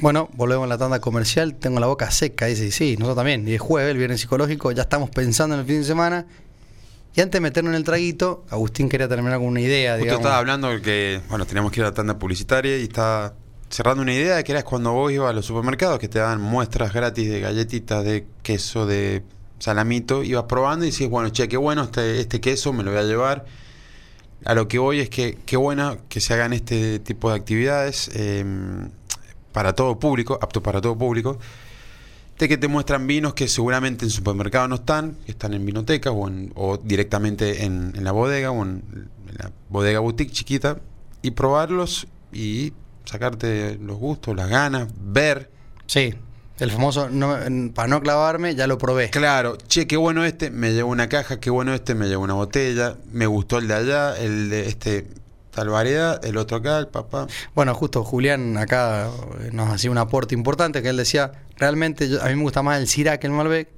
Bueno, volvemos a la tanda comercial. Tengo la boca seca, dice. Sí, nosotros también. Y es jueves, el viernes psicológico. Ya estamos pensando en el fin de semana. Y antes de meternos en el traguito, Agustín quería terminar con una idea. Justo estaba hablando que, bueno, teníamos que ir a la tanda publicitaria y estaba cerrando una idea de que era cuando vos ibas a los supermercados que te daban muestras gratis de galletitas, de queso, de salamito, ibas probando y decís, bueno, che, qué bueno este, este queso, me lo voy a llevar. A lo que voy es que qué bueno que se hagan este tipo de actividades eh, para todo público, apto para todo público, de que te muestran vinos que seguramente en supermercado no están, que están en vinotecas o, en- o directamente en, en la bodega o en, en la bodega boutique chiquita y probarlos y sacarte los gustos, las ganas, ver. Sí, el famoso, no, para no clavarme, ya lo probé. Claro, che, qué bueno este, me llevo una caja, qué bueno este, me llevo una botella, me gustó el de allá, el de este tal variedad, el otro acá, el papá. Bueno, justo Julián acá eh, nos hacía un aporte importante que él decía, realmente yo- a mí me gusta más el Syrah que el Malbec.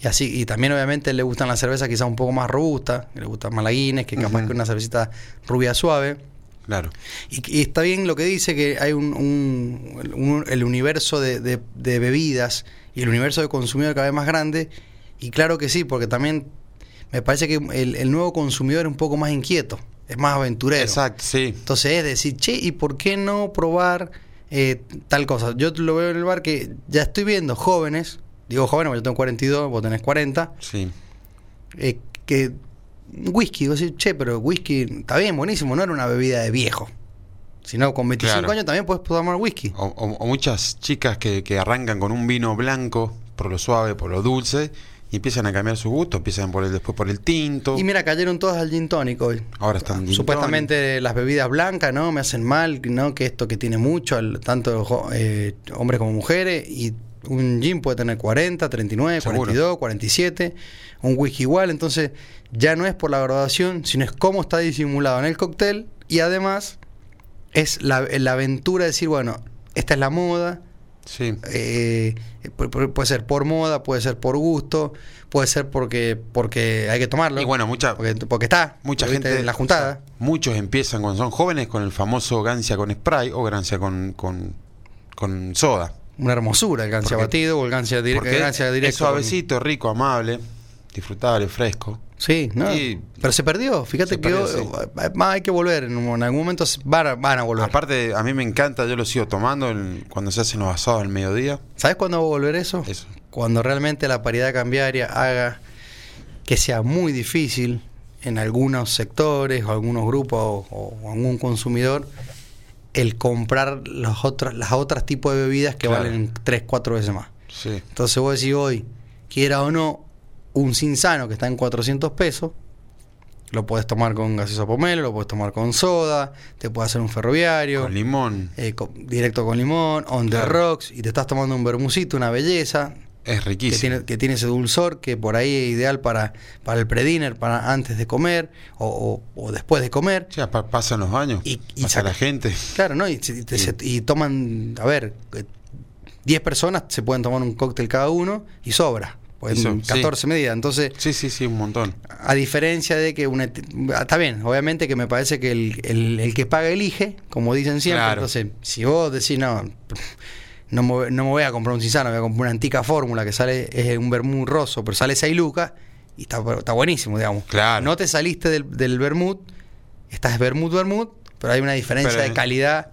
Y así, y también obviamente le gustan las cervezas quizás un poco más robustas, le gustan más la Guinness, que capaz Ujú. que una cervecita rubia suave. Claro. Y, y está bien lo que dice, que hay un, un- un- el universo de, de- de bebidas y el universo de consumidor cada vez más grande. Y claro que sí, porque también me parece que el, el nuevo consumidor es un poco más inquieto, es más aventurero. Exacto, sí. Entonces es decir, che, ¿y por qué no probar eh, tal cosa? Yo lo veo en el bar que ya estoy viendo jóvenes, digo jóvenes, porque yo tengo 42, vos tenés 40, Sí. eh, que whisky, vos decís, che, pero whisky está bien, buenísimo, no era una bebida de viejo. Sino con 25 Claro. años también puedes tomar whisky. O, o- o muchas chicas que, que arrancan con un vino blanco por lo suave, por lo dulce, y empiezan a cambiar su gusto, empiezan por el, después por el tinto. Y mira, cayeron todas al gin tonic hoy. Ahora están gin Supuestamente las bebidas blancas, ¿no? Me hacen mal, ¿no? Que esto que tiene mucho, tanto eh, hombres como mujeres, y un gin puede tener 40, 39, Seguro. 42, 47, un whisky igual, entonces ya no es por la graduación, sino es cómo está disimulado en el cóctel, y además es la, la aventura de decir, bueno, esta es la moda, Sí. eh, pu- pu- puede ser por moda, puede ser por gusto, puede ser porque porque hay que tomarlo. Y bueno, mucha, porque, porque está, mucha porque gente. en la juntada. Muchos empiezan cuando son jóvenes con el famoso gancia con spray o gancia con, con, con soda. Una hermosura el gancia Porque- batido o el gancia, dire- Porque el gancia es directo. suavecito, rico, amable, disfrutable, fresco. Sí, ¿no? Y- Pero se perdió. Fíjate Se que perdió, sí. eh, más hay que volver. En, algún momento van a, van a volver. Aparte, a mí me encanta, yo lo sigo tomando cuando se hacen los asados al mediodía. ¿Sabes cuándo va a volver eso? Eso. Cuando realmente la paridad cambiaria haga que sea muy difícil en algunos sectores o algunos grupos o, o algún consumidor el comprar los otros, las otras tipos de bebidas que Claro. valen 3, 4 veces más. Sí. Entonces vos decís hoy, quiera o no, un Cinsano que está en 400 pesos, lo puedes tomar con gaseosa pomelo, lo puedes tomar con soda, te puede hacer un ferroviario, Con limón. eh, con- directo con limón, on the rocks, y te estás tomando un bermucito, una belleza, Es que riquísimo. tiene, que tiene ese dulzor que por ahí es ideal para, para el pre-dinner, para antes de comer o, o- o después de comer. Ya pa- pasan los años. Y- y pasa la gente. Claro, ¿no? Y, te- se- y toman, a ver, eh, 10 personas se pueden tomar un cóctel cada uno y sobra. Pues Eso, en sí. 14 medidas. Entonces, Sí, sí, sí, un montón. a diferencia de que una... Está bien, obviamente que me parece que el, el- el que paga elige, como dicen siempre. Claro. Entonces, si vos decís, no, no me, voy- no me voy a comprar un Cisano, voy a comprar una antica fórmula que sale, es un vermut roso, pero sale 6 lucas y está, está buenísimo, digamos. Claro. No te saliste del, del vermut, estás vermut, vermut, pero hay una diferencia Pero- de calidad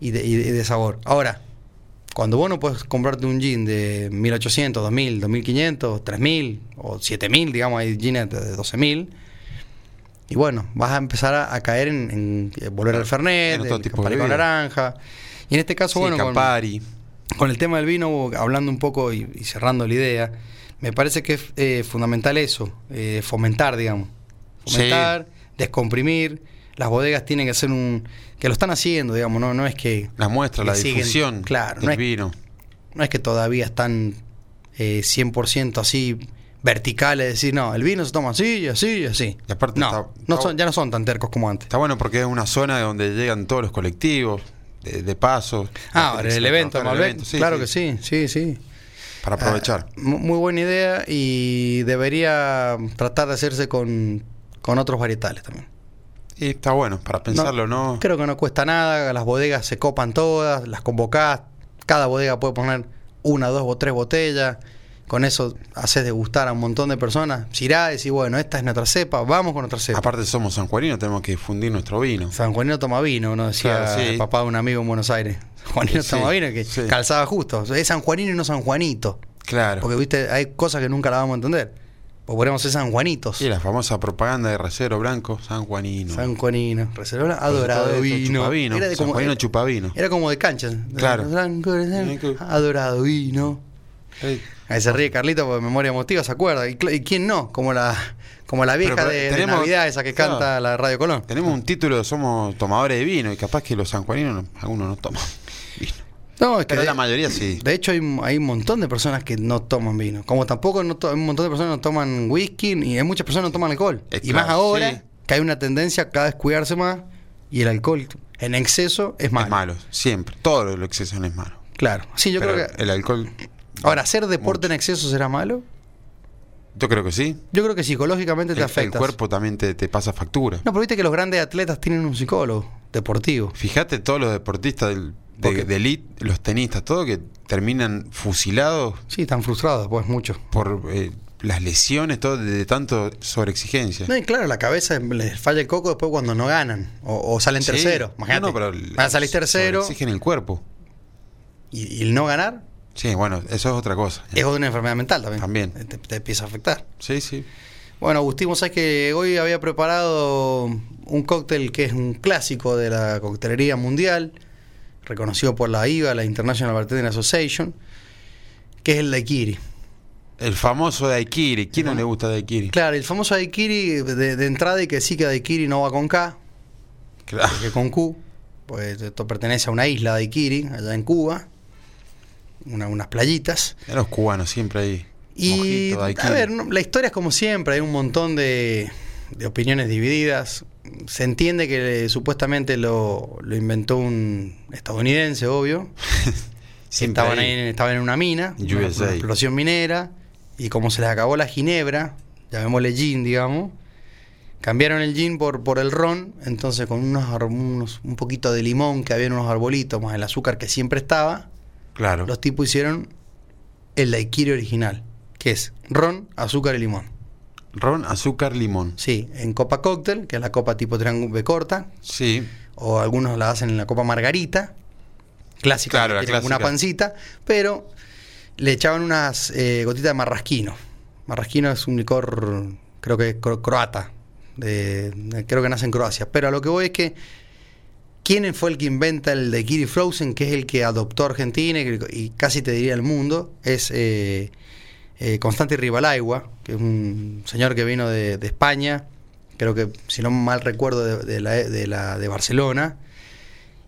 y de, y de- y de sabor. Ahora, cuando vos no puedes comprarte un jean de 1800, 2000, 2500, 3000 o 7000, digamos, hay jeans de 12000. Y bueno, vas a empezar a, a caer en, en, eh, volver al Fernet, En el con naranja. Y en este caso, Sí, bueno, con, Campari. con el tema del vino, hablando un poco y, y cerrando la idea, me parece que es eh, fundamental eso, eh, fomentar, digamos. Sí. Fomentar, descomprimir. Las bodegas tienen que hacer un... que lo están haciendo, digamos, no, no es que... La muestra, la siguen- difusión claro, del no es- vino. no es que todavía están eh, 100% así verticales, decir, no, el vino se toma así así así. Y aparte no, está- no está- son, ya no son tan tercos como antes. Está bueno porque es una zona donde llegan todos los colectivos, de, de paso. Ah, el evento, el Malbec, evento. Sí, claro sí, que sí, sí, sí. Para aprovechar. Ah, mu- muy buena idea y debería tratar de hacerse con, con otros varietales también. Y está bueno, para pensarlo, ¿no? Creo que no cuesta nada, las bodegas se copan todas, las convocás, cada bodega puede poner una, dos o tres botellas, con eso haces degustar a un montón de personas, irás y bueno, esta es nuestra cepa, vamos con nuestra cepa. Aparte somos sanjuaninos, tenemos que difundir nuestro vino. San Juanino toma vino, uno decía Claro, sí. el papá de un amigo en Buenos Aires. Juanino Sí, toma vino que sí. calzaba justo. Es San Juanino y no San Juanito. Claro. Porque viste, hay cosas que nunca las vamos a entender. O podemos ser San Juanitos. Y la famosa propaganda de Recero Blanco, San Juanino. San Juanino. Reserva adorado Todo esto, vino. Chupavino. Era de San como, Juanino chupavino. era como de cancha. Claro. Adorado vino. Ahí se ríe Carlito por memoria emotiva, ¿se acuerda? ¿Y, quién no? Como la, como la vieja Pero, pero, de, de tenemos- Navidad, esa que claro. canta la Radio Colón. Tenemos un título de somos tomadores de vino y capaz que los sanjuaninos no- algunos no toman vino. No, es que Pero de, la mayoría sí. de hecho hay, hay un montón de personas que no toman vino. Como tampoco no hay un montón de personas que no toman whisky y hay muchas personas que no toman alcohol. Y más ahora sí. que hay una tendencia a cada vez cuidarse más y el alcohol en exceso es malo. Es malo, siempre. Todo lo exceso es malo. Claro. Sí, yo Pero creo que... el alcohol, Ahora, ¿hacer deporte en exceso será malo? yo creo que sí. Yo creo que psicológicamente te afecta. el cuerpo también te, te pasa factura. No, pero viste que los grandes atletas tienen un psicólogo deportivo. Fíjate todos los deportistas del. De, de elite, los tenistas, todo que terminan fusilados Sí, están frustrados, pues mucho. por eh, las lesiones, todo de, de tanto sobreexigencia. No, y claro, la cabeza les falla el coco después cuando no ganan o, o salen Sí. tercero. Imagínate. No, no, pero Van a salir tercero Exigen el cuerpo. y, y el no ganar Sí, bueno, eso es otra cosa. es una enfermedad mental también. También. Te, te empieza a afectar. Sí, sí. Bueno, Agustín, vos sabés que hoy había preparado un cóctel que es un clásico de la coctelería mundial, reconocido por la IVA, la International Bartending Association, que es el daiquiri. El famoso daiquiri. ¿Quién no le gusta daiquiri? Claro, el famoso daiquiri de, de entrada y que sí que daiquiri no va con K, Claro. que con Q, pues esto pertenece a una isla daiquiri, allá en Cuba, una- unas playitas. A los cubanos siempre ahí. Y Mojito, a ver, no- la historia es como siempre, hay un montón de, de opiniones divididas. Se entiende que eh, supuestamente lo, lo inventó un estadounidense, obvio. Estaban, ahí. estaban en una mina, una, una explosión minera, y como se les acabó la ginebra, llamémosle gin, digamos, cambiaron el gin por, por el ron, entonces con unos, unos- un poquito de limón que había en unos arbolitos, más el azúcar que siempre estaba, Claro. los tipos hicieron el daiquiri original, que es ron, azúcar y limón. Ron, azúcar, limón. Sí, en copa cóctel, que es la copa tipo triángulo B corta, Sí. o algunos la hacen en la copa margarita, clásica, Claro, que la tiene como una clásica. pancita, pero le echaban unas eh, gotitas de marrasquino. Marrasquino es un licor, creo que cro- croata, de, de- creo que nace en Croacia. Pero a lo que voy es que, ¿quién fue el que inventa el daiquiri frozen, que es el que adoptó Argentina y, y casi te diría el mundo? Es eh, eh, Constante Ribalagua, que es un señor que vino de, de España, creo que, si no mal recuerdo, de, de la, de, la, de Barcelona.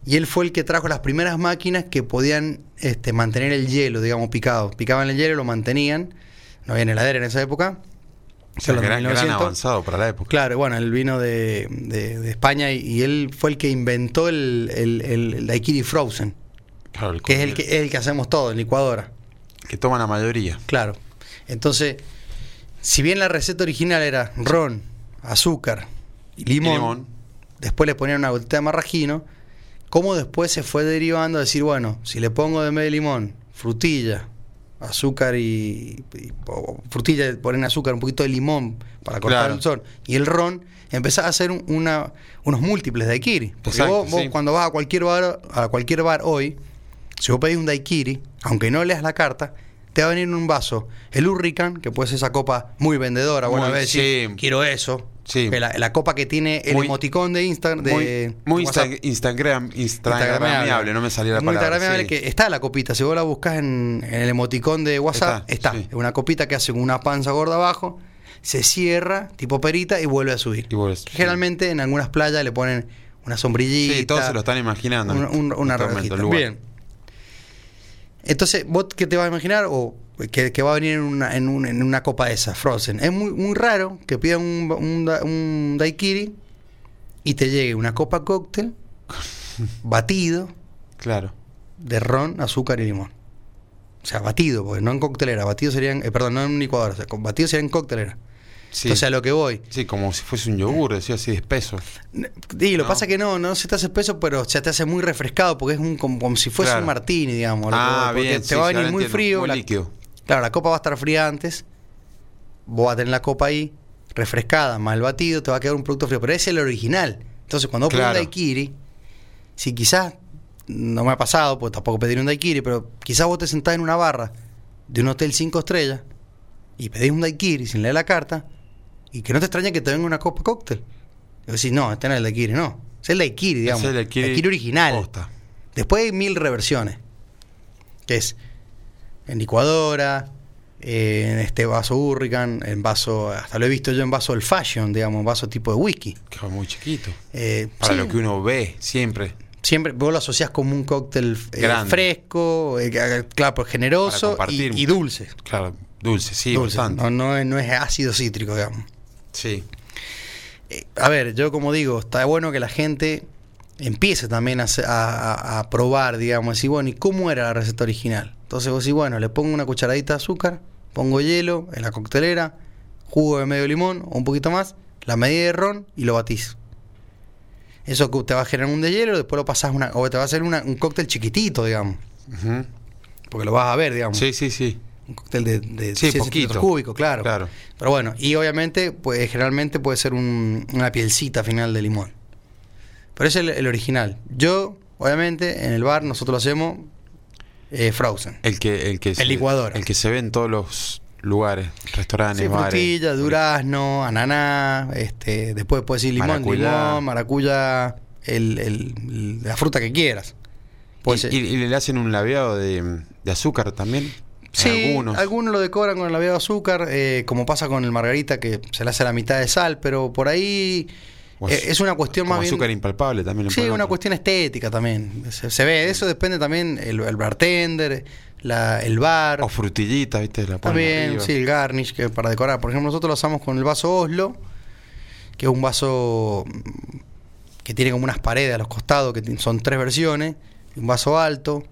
Y él fue el que trajo las primeras máquinas que podían este, mantener el hielo, digamos, picado. Picaban el hielo, lo mantenían. No había heladera en esa época. O sea, gran, gran 1900. avanzado para la época. Claro, bueno, él vino de, de- de España y, y él fue el que inventó el, el, el- el daiquiri frozen, Claro, el que es el que, el que hacemos todo en licuadora. que toma la mayoría. Claro. Entonces, si bien la receta original era ron, azúcar y limón, Y limón. después le ponían una gotita de marrasquino, cómo después se fue derivando a decir, bueno, si le pongo de medio limón, frutilla, azúcar y, y- o frutilla, ponen azúcar, un poquito de limón para cortar Claro. el sol, y el ron, empezás a hacer un- una, unos múltiples daiquiri. Porque Exacto, vos, vos sí. cuando vas a cualquier bar, a cualquier bar hoy, si vos pedís un daiquiri, aunque no leas la carta, te va a venir en un vaso el Hurricane, que puede ser esa copa muy vendedora, Muy- buena vez, sí. quiero eso. Sí. La, la copa que tiene el Muy- emoticón de Instagram, muy de muy. Insta- Instagram, Instagramiable, no me salía la muy palabra. instagramiable sí. que está la copita. Si vos la buscas en, en el emoticón de WhatsApp, Está, está. sí. Es una copita que hace una panza gorda abajo, se cierra, tipo perita, y vuelve a subir. Y vuelve a Que subir. Generalmente en algunas playas le ponen una sombrillita. Sí, todos se lo están imaginando. un- un- una este. Bien. Entonces, ¿vos qué te vas a imaginar? O que, que va a venir en una, en, un- en una copa de esas, Frozen. Es muy, muy raro que pidan un, un, da- un daiquiri y te llegue una copa cóctel batido Claro. de ron, azúcar y limón. O sea, batido, porque no en coctelera. Batido serían, eh, perdón, no en licuadora. O sea, batido sería en coctelera. Sí. Entonces a lo que voy. Sí, como si fuese un yogur, decía así de espeso. Y lo No. pasa que no, no se te hace espeso, pero se te hace muy refrescado porque es un, como, como si fuese Claro. un martini, digamos. Ah, porque bien, te sí, va a sí, venir muy entiendo. frío. Muy la- líquido. claro, la copa va a estar fría antes. Vos vas a tener la copa ahí, refrescada, mal batido, te va a quedar un producto frío. Pero es el original. Entonces, cuando vos pedís un daiquiri, si quizás, no me ha pasado, porque tampoco pedir un daiquiri, pero quizás vos te sentás en una barra de un hotel 5 estrellas y pedís un daiquiri sin leer la carta y que no te extrañe que te venga una copa cóctel. Y vos decís, no, este no es el daiquiri, no. Es el daiquiri, digamos. Es el daiquiri original. posta. Después hay mil reversiones. Que es en licuadora, eh, en este vaso Hurricane, en vaso, hasta lo he visto yo en vaso el fashion, digamos, en vaso tipo de whisky. Que es muy chiquito. Eh, Para sí, lo que uno ve siempre. Siempre vos lo asociás como un cóctel eh, fresco, eh, claro, pues generoso y, dulce. Claro, dulce, sí, Dulce, bastante. No, no es, no es ácido cítrico, digamos. Sí. Eh, a ver, yo como digo, está bueno que la gente empiece también a, a- probar, digamos, bueno, ¿y cómo era la receta original? Entonces vos decís, bueno, le pongo una cucharadita de azúcar, pongo hielo en la coctelera, jugo de medio limón o un poquito más, la medida de ron y lo batís. Eso que te va a generar un de hielo, después lo pasás una, o te va a hacer una- un cóctel chiquitito, digamos, porque lo vas a ver, digamos. Sí, sí, sí. Un cóctel de, de Sí, 100 poquito. centímetros cúbicos, claro. Claro. Pero bueno, y obviamente, pues generalmente puede ser un- una pielcita final de limón. Pero ese es el, el original. Yo, obviamente, en el bar nosotros lo hacemos eh, frozen. El que, el que se, licuadora. El que se ve en todos los lugares, restaurantes, Sí, bares. frutilla, durazno, ananá, este, después puedes decir limón, Maracuyá. limón, maracuyá, el, el- la fruta que quieras. Y, ser- y- y le hacen un labiado de, de azúcar también. Sí, algunos. algunos. lo decoran con el labiado de azúcar, eh, como pasa con el margarita que se le hace la mitad de sal, pero por ahí eh, es una cuestión como más bien... azúcar impalpable también. Sí, una otro. cuestión estética también. Se, se ve, de eso depende también el, el bartender, la- el bar. O frutillitas, ¿viste? La También, arriba. sí, el garnish que para decorar. Por ejemplo, nosotros lo hacemos con el vaso Oslo, que es un vaso mm, que tiene como unas paredes a los costados, que son tres versiones, un vaso alto.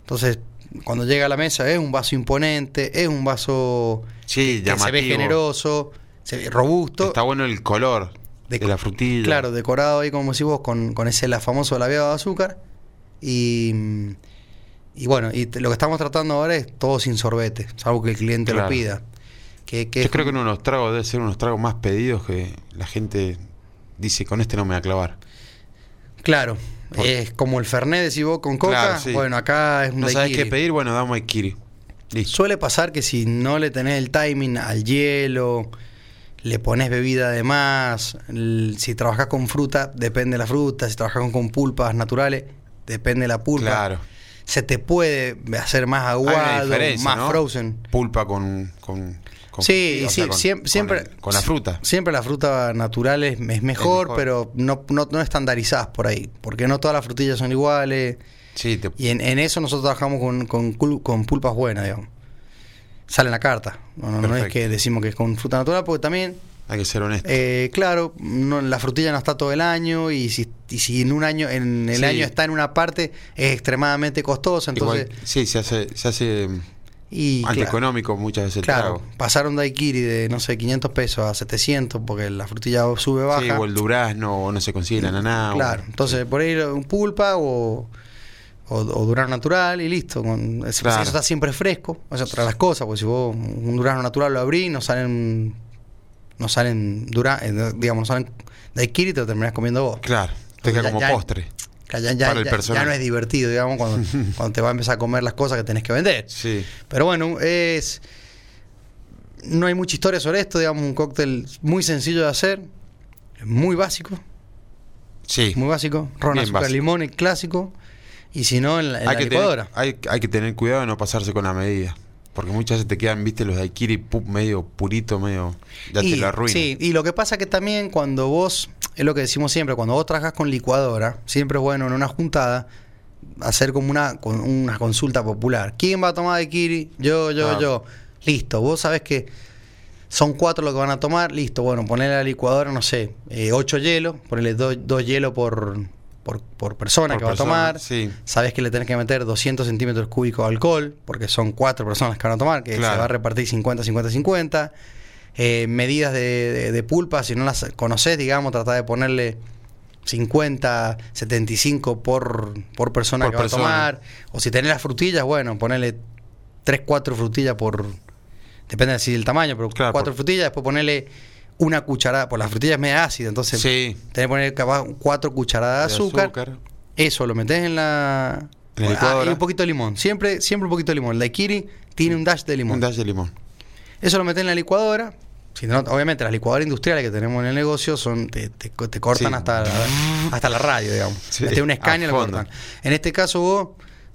Entonces, cuando llega a la mesa es un vaso imponente, es un vaso Sí, que se ve generoso, se ve robusto. Está bueno el color de, De- la frutilla. Claro, decorado ahí, como decís vos, con, con ese la famoso labiado de azúcar. Y, y bueno, y lo que estamos tratando ahora es todo sin sorbete, salvo que el cliente Claro. lo pida. Que, que Yo creo que uno de los tragos debe ser unos tragos más pedidos que la gente dice, con este no me voy a clavar. Claro, Por- es como el Fernet, decís vos, con coca. Claro, sí. Bueno, acá es un No sabes qué pedir, bueno, damos. Listo. Suele pasar que si no le tenés el timing al hielo, le pones bebida de más, si trabajas con fruta, depende de la fruta, si trabajas con, con pulpas naturales, depende de la pulpa. Claro. Se te puede hacer más aguado, más ¿no? frozen. Pulpa con, con Sí, sí, con- siem- con siempre, el- Con, la fruta. Siempre la fruta natural es, es mejor, mejor. pero no, no, no estandarizadas por ahí, porque no todas las frutillas son iguales. Sí, te- Y en, en eso nosotros trabajamos con, con, con pulpas buenas, digamos. Sale en la carta. No, es que decimos que es con fruta natural, porque también, hay que ser honesto. eh, claro, no, la frutilla no está todo el año y si, y si en un año, en el Sí. año está en una parte, es extremadamente costosa. Entonces, Igual, sí, se hace, se hace y claro, antieconómico muchas veces el claro, trago. pasar un daiquiri de, no sé, 500 pesos a 700 porque la frutilla sube, baja. Sí, o el durazno, o no se consigue la naná. o- Claro, entonces por ahí un pulpa o, o, o durazno natural y listo. Con, eso, Claro. eso está siempre fresco. O sea, de las cosas, porque si vos un durazno natural lo abrís, no salen, no salen dura, eh, digamos, no salen daiquiri y te lo terminás comiendo vos. Claro, te queda como ya- postre. Que Ya, ya- no es divertido, digamos, cuando, cuando te va a empezar a comer las cosas que tenés que vender. Sí. Pero bueno, es. No hay mucha historia sobre esto, digamos, un cóctel muy sencillo de hacer, muy básico, Sí. muy básico. Ron, Bien azúcar, básico. limón, el clásico. Y si no, en la, en hay, la que licuadora. tener, hay, hay que tener cuidado de no pasarse con la medida. Porque muchas veces te quedan, viste, los daiquiri medio purito, medio. Ya y, te arruina. Sí, y lo que pasa que también cuando vos, es lo que decimos siempre, cuando vos trabajas con licuadora, siempre es bueno en una juntada hacer como una, con una consulta popular. ¿Quién va a tomar daiquiri? Yo, yo, Ah. yo. Listo, vos sabés que son cuatro los que van a tomar, listo, bueno, ponerle a la licuadora, no sé, eh, ocho hielos, ponerle dos, dos hielos por, por, por persona Por que va a tomar. sí. Sabés que le tenés que meter 200 centímetros cúbicos de alcohol, porque son cuatro personas que van a tomar, que Claro. se va a repartir 50, 50, 50. Eh, medidas de, de- de pulpa, si no las conoces, digamos, trata de ponerle 50, 75 por, por persona Por que va persona. a tomar. O si tenés las frutillas, bueno, ponerle 3, 4 frutillas por. Depende si del tamaño, pero Claro, 4 por- frutillas, después ponerle una cucharada, por las frutillas es media ácida, entonces Sí. tenés que poner capaz 4 cucharadas de azúcar. Eso lo metes en la. En la Ah, licuadora. y un poquito de limón. Siempre, siempre un poquito de limón. El daiquiri tiene un dash de limón. Un dash de limón. Eso lo metes en la licuadora. Si no, obviamente las licuadoras industriales que tenemos en el negocio son te, te- te cortan Sí. hasta, la, hasta la radio, digamos. Sí, Metés un y lo cortan. En este caso vos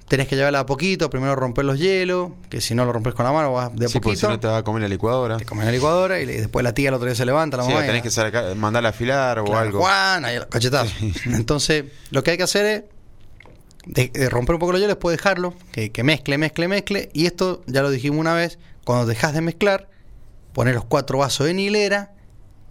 tenés que llevarla a poquito, primero romper los hielos, que si no lo rompes con la mano vas de a Sí, porque si poquito. no te va a comer la licuadora. Te comes en la licuadora y después la tía el otro día se levanta, la Sí, mamá. y tenés que sacar- mandarla a afilar o Claro, algo. Juan, ahí, cachetazo. Sí. Entonces, lo que hay que hacer es de- de romper un poco los hielos, después dejarlo, que, que mezcle, mezcle, mezcle. Y esto, ya lo dijimos una vez, cuando dejas de mezclar, poner los cuatro vasos en hilera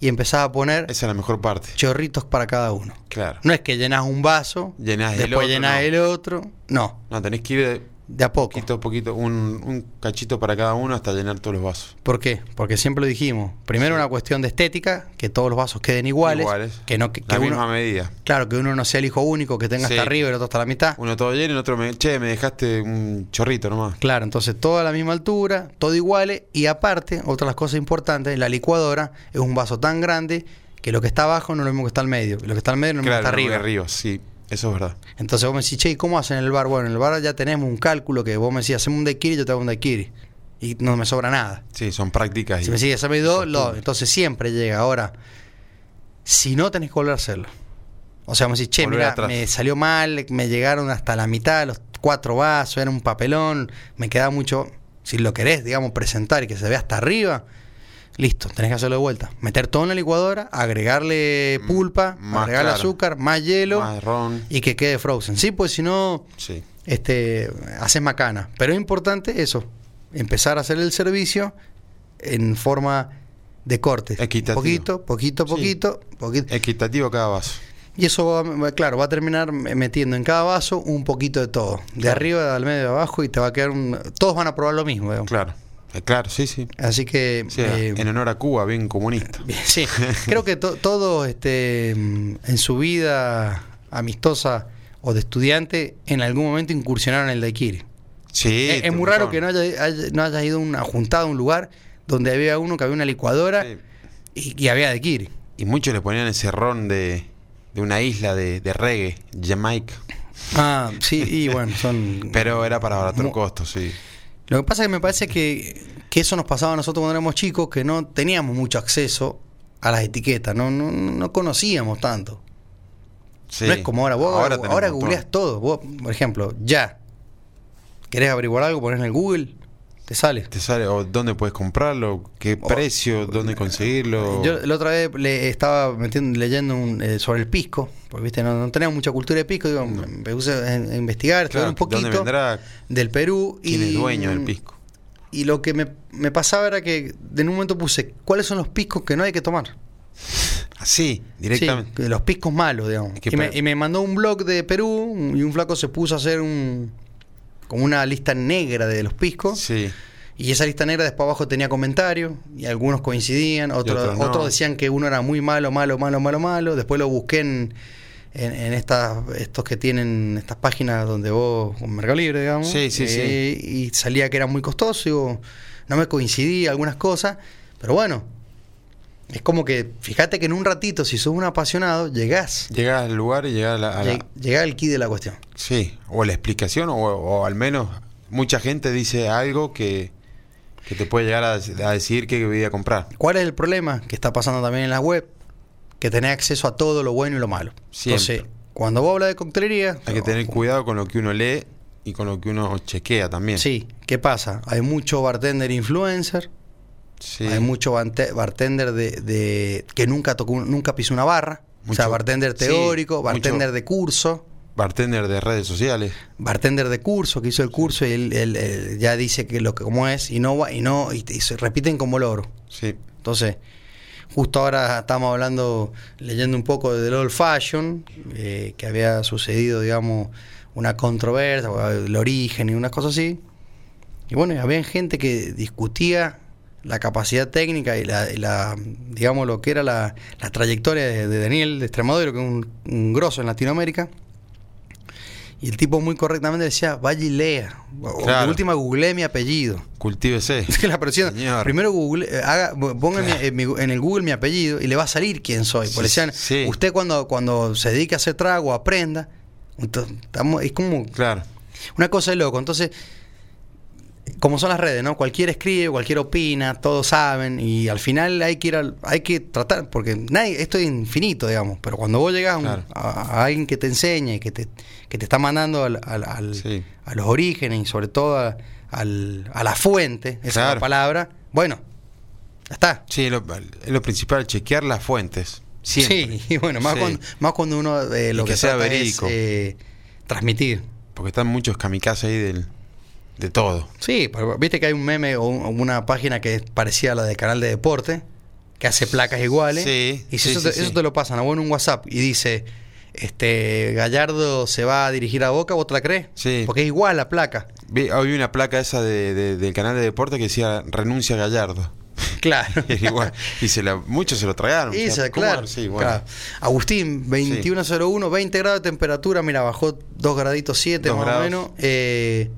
y empezás a poner Esa es la mejor parte. chorritos para cada uno. Claro. No es que llenás un vaso, Llenás el después otro, llenás no. el otro. No, No, tenés que ir de a poco. poquito poquito, un, un cachito para cada uno hasta llenar todos los vasos. ¿Por qué? Porque siempre lo dijimos. Primero Sí. una cuestión de estética, que todos los vasos queden iguales. Iguales. Que no que, La que misma uno, medida. claro, que uno no sea el hijo único, que tenga Sí. hasta arriba y el otro hasta la mitad. Uno todo lleno y el otro me... Che, me dejaste un chorrito nomás. Claro, entonces todo a la misma altura, todo iguales y aparte, otra de las cosas importantes, la licuadora es un vaso tan grande que lo que está abajo no es lo mismo que está al medio, y lo que está al medio no es lo mismo Claro, que está arriba. arriba, sí. Eso es verdad. Entonces vos me decís, che, ¿y cómo hacen en el bar? Bueno, en el bar ya tenemos un cálculo que vos me decís, hacemos un daiquiri, yo te hago un daiquiri. Y no me sobra nada. Sí, son prácticas. y- Si me decís, haceme dos, lo- entonces siempre llega. Ahora, si no tenés que volver a hacerlo. O sea, me decís, che, mira, me salió mal, me llegaron hasta la mitad, los cuatro vasos, era un papelón, me queda mucho. Si lo querés, digamos, presentar y que se vea hasta arriba, listo, tenés que hacerlo de vuelta. Meter todo en la licuadora, agregarle Mm, pulpa, más agregarle claro. azúcar, más hielo Más ron. y que quede frozen. Sí, pues si no, Sí. este, haces macana. Pero es importante eso, empezar a hacer el servicio en forma de corte. Equitativo. Poquito, poquito, Sí. poquito, poquito. Equitativo cada vaso. Y eso, va- claro, va a terminar metiendo en cada vaso un poquito de todo. De arriba, al medio, de abajo y te va a quedar un... Todos van a probar lo mismo. digamos. Claro. Eh, claro, sí, sí. Así que... Sí, eh, en honor a Cuba, bien comunista. Sí, creo que to- todos este, mm, en su vida amistosa o de estudiante en algún momento incursionaron en el daiquiri. Sí. es, es muy raro que no haya, haya- no haya ido a una juntada a un lugar donde había uno que había una licuadora Sí. y, y había daiquiri. Y muchos le ponían ese ron de, de una isla de, de reggae, Jamaica. Ah, sí, y bueno, son... Pero era para abaratar costos, sí. Lo que pasa es que me parece que, que eso nos pasaba a nosotros cuando éramos chicos, que no teníamos mucho acceso a las etiquetas, no, no, no conocíamos tanto. Sí. No es como ahora, vos ahora, montón. googleás todo. Vos, por ejemplo, ya. ¿Querés averiguar algo? Ponés en el Google, te sale. Te sale, o dónde puedes comprarlo, qué O- precio, dónde conseguirlo. Yo la otra vez le estaba metiendo, leyendo un, eh, sobre el pisco, porque viste, no, no teníamos mucha cultura de pisco, digo, me puse a, a investigar, Claro, un poquito ¿Dónde vendrá? del Perú ¿Quién y es dueño del pisco? Y lo que me, me pasaba era que en un momento puse, ¿cuáles son los piscos que no hay que tomar? Así, directamente. Sí, los piscos malos, digamos. Y, me, pa- y me mandó un blog de Perú y un flaco se puso a hacer un como una lista negra de los piscos. Sí. Y esa lista negra después abajo tenía comentarios y algunos coincidían, otros, otros no. otros decían que uno era muy malo, malo, malo, malo, malo. Después lo busqué en, en, en estas, estos que tienen estas páginas donde vos, con Mercado Libre, digamos. Sí, sí, sí. eh, Y salía que era muy costoso, digo, no me coincidía algunas cosas, pero bueno, es como que, fíjate que en un ratito, si sos un apasionado, llegás, Llegás al lugar y llegás a la... a la- lleg- llegás al key de la cuestión. Sí, o la explicación, o, o al menos mucha gente dice algo que, que te puede llegar a, a decir qué bebida comprar. ¿Cuál es el problema que está pasando también en la web? Que tenés acceso a todo lo bueno y lo malo. Siempre. Entonces, cuando vos hablas de coctelería... Hay que tener cuidado con lo que uno lee y con lo que uno chequea también. Sí, ¿qué pasa? Hay mucho bartender influencer, Sí. hay mucho bartender de, de- que nunca tocó, un- nunca pisó una barra. o sea, bartender teórico, bartender de curso, Bartender de redes sociales. bartender de curso que hizo el curso y él, él- él ya dice que lo que como es y no va y no y, y se repiten como loro. Sí. Entonces, justo ahora estamos hablando, leyendo un poco del old fashion, eh, que había sucedido, digamos, una controversia, el origen y unas cosas así. Y bueno, había gente que discutía la capacidad técnica y la, y la, digamos, lo que era la, la trayectoria de, de Daniel de Extremadura, que es un, un grosso en Latinoamérica. Y el tipo muy correctamente decía, vaya y lea. O Claro. última googleé mi apellido. Cultívese. Es que la presión. Señor. Primero Google, eh, haga, ponga en, mi- en mi- en el Google mi apellido y le va a salir quién soy. Porque Sí, decían, sí. usted cuando, cuando se dedique a hacer trago, aprenda. Entonces, estamos- es como Claro. una cosa de loco. Entonces, como son las redes, ¿no? Cualquiera escribe, cualquiera opina, todos saben, y al final hay que ir al- hay que tratar, porque nadie, esto es infinito, digamos, pero cuando vos llegas Claro. a- a alguien que te enseñe, que te, que te está mandando al- al- al- Sí. a los orígenes y sobre todo a, al- a la fuente, esa es la palabra, bueno, ya está. Sí, lo, es lo principal, chequear las fuentes. Siempre. Sí, y bueno, más, Sí. cuando, más cuando uno eh, lo Y que, que sea verídico. es eh, transmitir. Porque están muchos kamikazes ahí del, de todo. Sí, pero viste que hay un meme o un- una página que es parecida a la del canal de deporte, que hace placas iguales. Sí, Y si sí, eso, sí, te, eso sí. te lo pasan a vos en un WhatsApp y dice, este Gallardo se va a dirigir a Boca, ¿vos te la crees? Sí. Porque es igual la placa. Vi, hoy vi una placa esa de, de- del canal de deporte que decía renuncia Gallardo. Claro. Era igual. Y se la, muchos se lo tragaron. Y claro, Sí, bueno. claro. Agustín, 2101, 20 grados de temperatura, mira, bajó 2 graditos 7 Dos más grados. o menos. eh,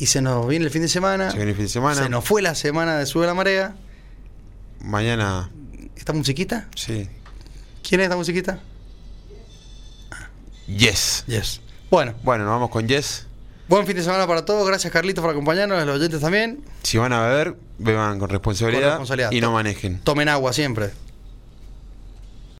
y se nos viene el fin de semana. Se viene el fin de semana. Se nos fue la semana de Sube la Marea. Mañana, ¿Esta musiquita? sí. ¿Quién es esta musiquita? Yes. Yes. Bueno, Bueno, nos vamos con Yes. buen fin de semana para todos. Gracias, Carlitos, por acompañarnos. Los oyentes también. Si van a beber, beban con responsabilidad, Con responsabilidad. y no manejen. Tomen agua siempre.